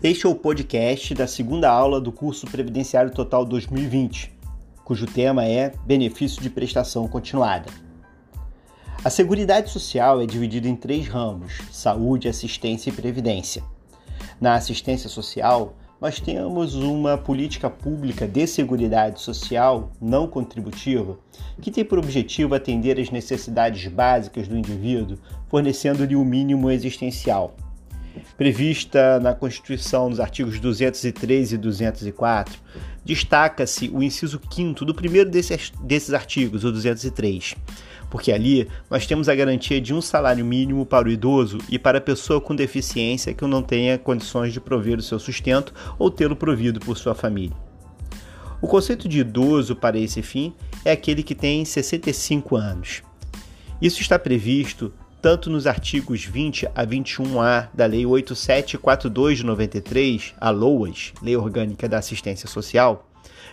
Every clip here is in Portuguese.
Este é o podcast da segunda aula do curso Previdenciário Total 2020, cujo tema é Benefício de Prestação Continuada. A Seguridade Social é dividida em três ramos: saúde, assistência e previdência. Na assistência social, nós temos uma política pública de seguridade social não contributiva que tem por objetivo atender às necessidades básicas do indivíduo, fornecendo-lhe o mínimo existencial prevista na Constituição nos artigos 203 e 204, destaca-se o inciso 5 do primeiro desses, desses artigos, o 203, porque ali nós temos a garantia de um salário mínimo para o idoso e para a pessoa com deficiência que não tenha condições de prover o seu sustento ou tê-lo provido por sua família. O conceito de idoso para esse fim é aquele que tem 65 anos. Isso está previsto tanto nos artigos 20 a 21A da Lei 8742 de 93, a LOAS, Lei Orgânica da Assistência Social,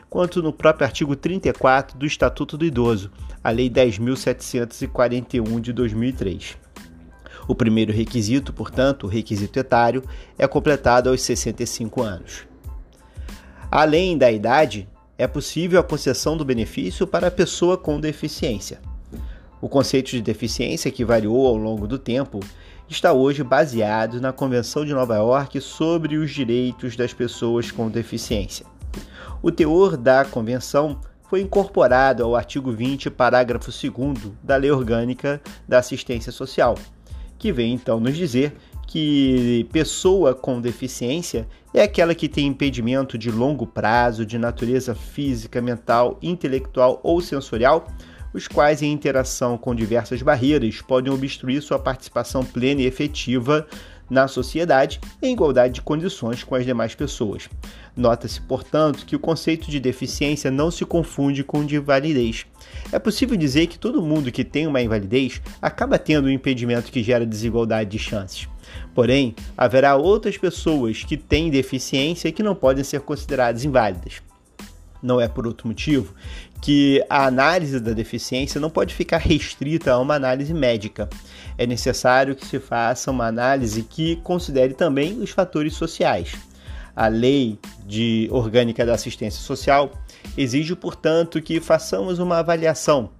quanto no próprio artigo 34 do Estatuto do Idoso, a Lei 10.741 de 2003. O primeiro requisito, portanto, o requisito etário, é completado aos 65 anos. Além da idade, é possível a concessão do benefício para a pessoa com deficiência. O conceito de deficiência, que variou ao longo do tempo, está hoje baseado na Convenção de Nova York sobre os direitos das pessoas com deficiência. O teor da convenção foi incorporado ao artigo 20, parágrafo 2 da Lei Orgânica da Assistência Social, que vem então nos dizer que pessoa com deficiência é aquela que tem impedimento de longo prazo de natureza física, mental, intelectual ou sensorial os quais, em interação com diversas barreiras, podem obstruir sua participação plena e efetiva na sociedade em igualdade de condições com as demais pessoas. Nota-se, portanto, que o conceito de deficiência não se confunde com de invalidez. É possível dizer que todo mundo que tem uma invalidez acaba tendo um impedimento que gera desigualdade de chances. Porém, haverá outras pessoas que têm deficiência e que não podem ser consideradas inválidas não é por outro motivo, que a análise da deficiência não pode ficar restrita a uma análise médica. É necessário que se faça uma análise que considere também os fatores sociais. A lei de orgânica da assistência social exige, portanto, que façamos uma avaliação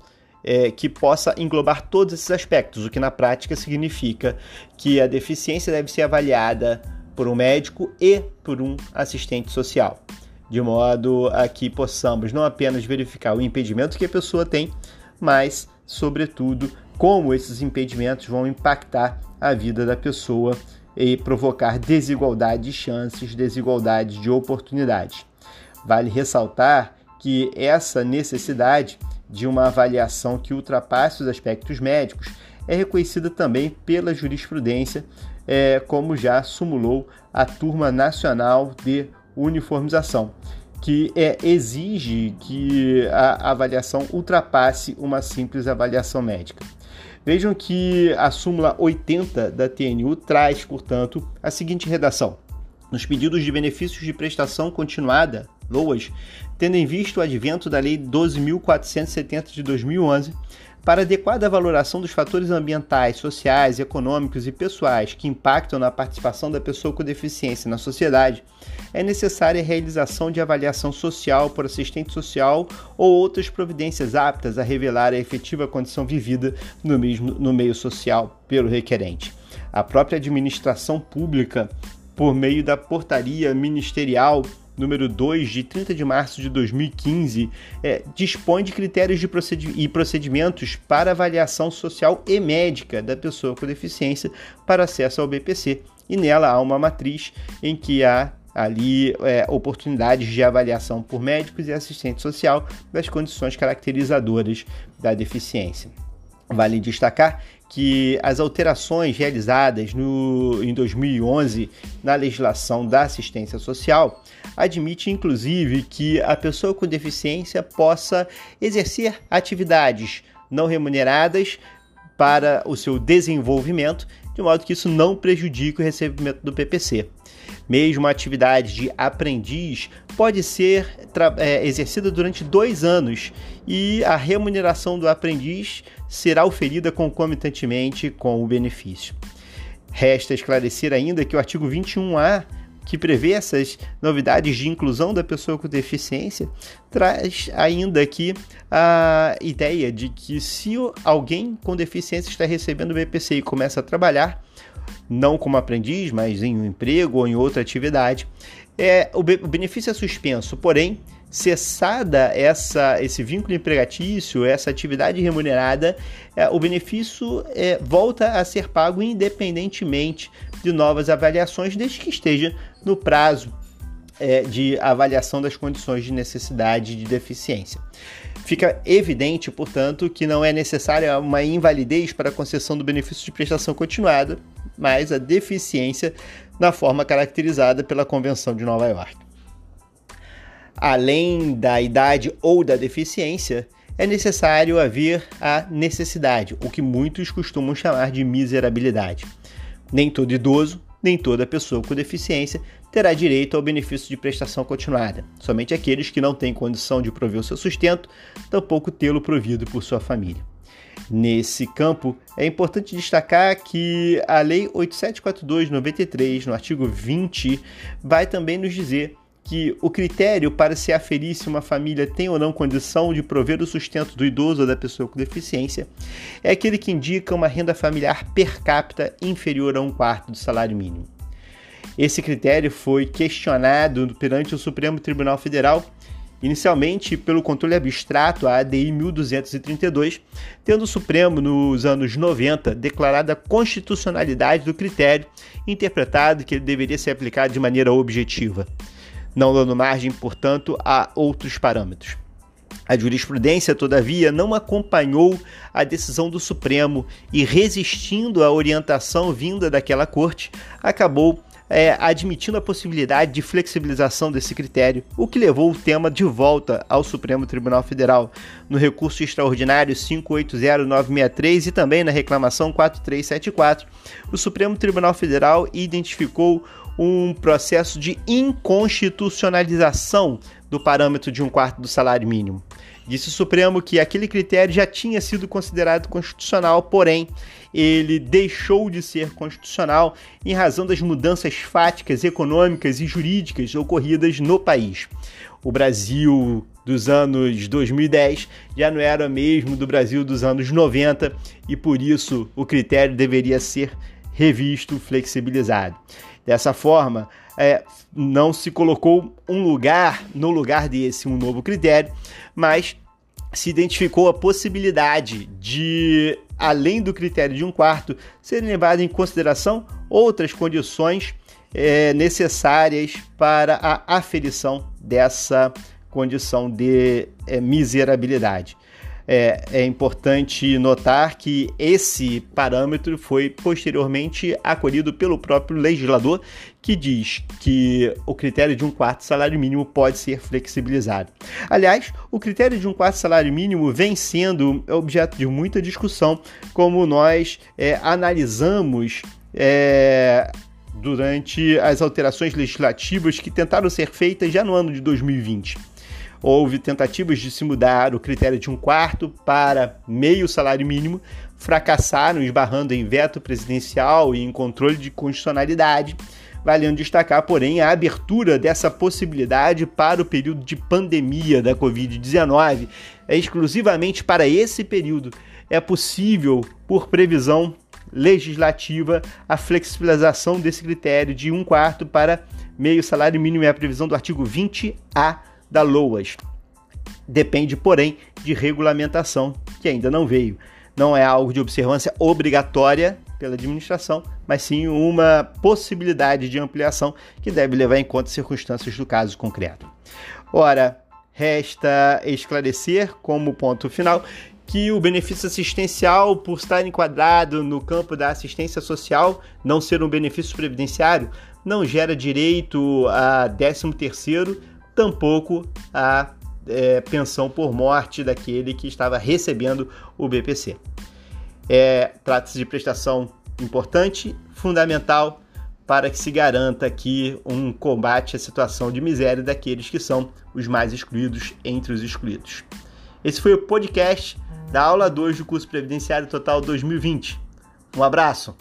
é, que possa englobar todos esses aspectos, o que na prática significa que a deficiência deve ser avaliada por um médico e por um assistente social de modo a que possamos não apenas verificar o impedimento que a pessoa tem, mas, sobretudo, como esses impedimentos vão impactar a vida da pessoa e provocar desigualdade de chances, desigualdade de oportunidades. Vale ressaltar que essa necessidade de uma avaliação que ultrapasse os aspectos médicos é reconhecida também pela jurisprudência, é, como já sumulou a Turma Nacional de uniformização, que é, exige que a avaliação ultrapasse uma simples avaliação médica. Vejam que a súmula 80 da TNU traz, portanto, a seguinte redação: nos pedidos de benefícios de prestação continuada, LOAS, tendo em vista o advento da Lei 12.470 de 2011, para adequada valoração dos fatores ambientais, sociais, econômicos e pessoais que impactam na participação da pessoa com deficiência na sociedade, é necessária a realização de avaliação social por assistente social ou outras providências aptas a revelar a efetiva condição vivida no, mesmo, no meio social pelo requerente. A própria administração pública, por meio da portaria ministerial número 2, de 30 de março de 2015, é, dispõe de critérios de procedi e procedimentos para avaliação social e médica da pessoa com deficiência para acesso ao BPC. E nela há uma matriz em que há ali é, oportunidades de avaliação por médicos e assistente social das condições caracterizadoras da deficiência. Vale destacar que as alterações realizadas no, em 2011 na legislação da assistência social admite inclusive que a pessoa com deficiência possa exercer atividades não remuneradas para o seu desenvolvimento, de modo que isso não prejudique o recebimento do PPC. Mesmo a atividade de aprendiz pode ser é, exercida durante dois anos e a remuneração do aprendiz será oferida concomitantemente com o benefício. Resta esclarecer ainda que o artigo 21A que prevê essas novidades de inclusão da pessoa com deficiência, traz ainda aqui a ideia de que se alguém com deficiência está recebendo o BPC e começa a trabalhar, não como aprendiz, mas em um emprego ou em outra atividade, é, o, benefício é suspenso, porém, cessada essa, esse vínculo empregatício, essa atividade remunerada, é, o benefício é, volta a ser pago independentemente de novas avaliações, desde que esteja no prazo é, de avaliação das condições de necessidade de deficiência. Fica evidente, portanto, que não é necessária uma invalidez para a concessão do benefício de prestação continuada, mas a deficiência na forma caracterizada pela Convenção de Nova York. Além da idade ou da deficiência, é necessário haver a necessidade, o que muitos costumam chamar de miserabilidade. Nem todo idoso, nem toda pessoa com deficiência terá direito ao benefício de prestação continuada. Somente aqueles que não têm condição de prover o seu sustento, tampouco tê-lo provido por sua família. Nesse campo, é importante destacar que a Lei 8742/93, no artigo 20, vai também nos dizer que o critério para se aferir se uma família tem ou não condição de prover o sustento do idoso ou da pessoa com deficiência é aquele que indica uma renda familiar per capita inferior a um quarto do salário mínimo. Esse critério foi questionado perante o Supremo Tribunal Federal, inicialmente pelo controle abstrato, a ADI 1232, tendo o Supremo, nos anos 90, declarado a constitucionalidade do critério, interpretado que ele deveria ser aplicado de maneira objetiva não dando margem, portanto, a outros parâmetros. A jurisprudência, todavia, não acompanhou a decisão do Supremo e, resistindo à orientação vinda daquela corte, acabou é, admitindo a possibilidade de flexibilização desse critério, o que levou o tema de volta ao Supremo Tribunal Federal no recurso extraordinário 580963 e também na reclamação 4374. O Supremo Tribunal Federal identificou um processo de inconstitucionalização do parâmetro de um quarto do salário mínimo. Disse o Supremo que aquele critério já tinha sido considerado constitucional, porém, ele deixou de ser constitucional em razão das mudanças fáticas, econômicas e jurídicas ocorridas no país. O Brasil dos anos 2010 já não era mesmo do Brasil dos anos 90 e por isso o critério deveria ser revisto, flexibilizado. Dessa forma, é, não se colocou um lugar no lugar desse, um novo critério, mas se identificou a possibilidade de, além do critério de um quarto, serem levadas em consideração outras condições é, necessárias para a aferição dessa condição de é, miserabilidade. É, é, importante notar que esse parâmetro foi posteriormente acolhido pelo próprio legislador, que diz que o critério de um quarto salário mínimo pode ser flexibilizado. Aliás, o critério de um quarto salário mínimo vem sendo objeto de muita discussão, como nós é, analisamos. É, durante as alterações legislativas que tentaram ser feitas já no ano de 2020 houve tentativas de se mudar o critério de um quarto para meio salário mínimo, fracassaram, esbarrando em veto presidencial e em controle de constitucionalidade. Valendo destacar, porém, a abertura dessa possibilidade para o período de pandemia da Covid-19. É exclusivamente para esse período. É possível, por previsão legislativa, a flexibilização desse critério de um quarto para meio salário mínimo. É a previsão do artigo 20A da LOAS. Depende, porém, de regulamentação que ainda não veio. Não é algo de observância obrigatória pela administração, mas sim uma possibilidade de ampliação que deve levar em conta as circunstâncias do caso concreto. Ora, resta esclarecer como ponto final que o benefício assistencial, por estar enquadrado no campo da assistência social, não ser um benefício previdenciário, não gera direito a 13 terceiro tampouco a é, pensão por morte daquele que estava recebendo o BPC. É, Trata-se de prestação importante, fundamental, para que se garanta aqui um combate à situação de miséria daqueles que são os mais excluídos entre os excluídos. Esse foi o podcast da aula 2 do curso Previdenciário Total 2020. Um abraço!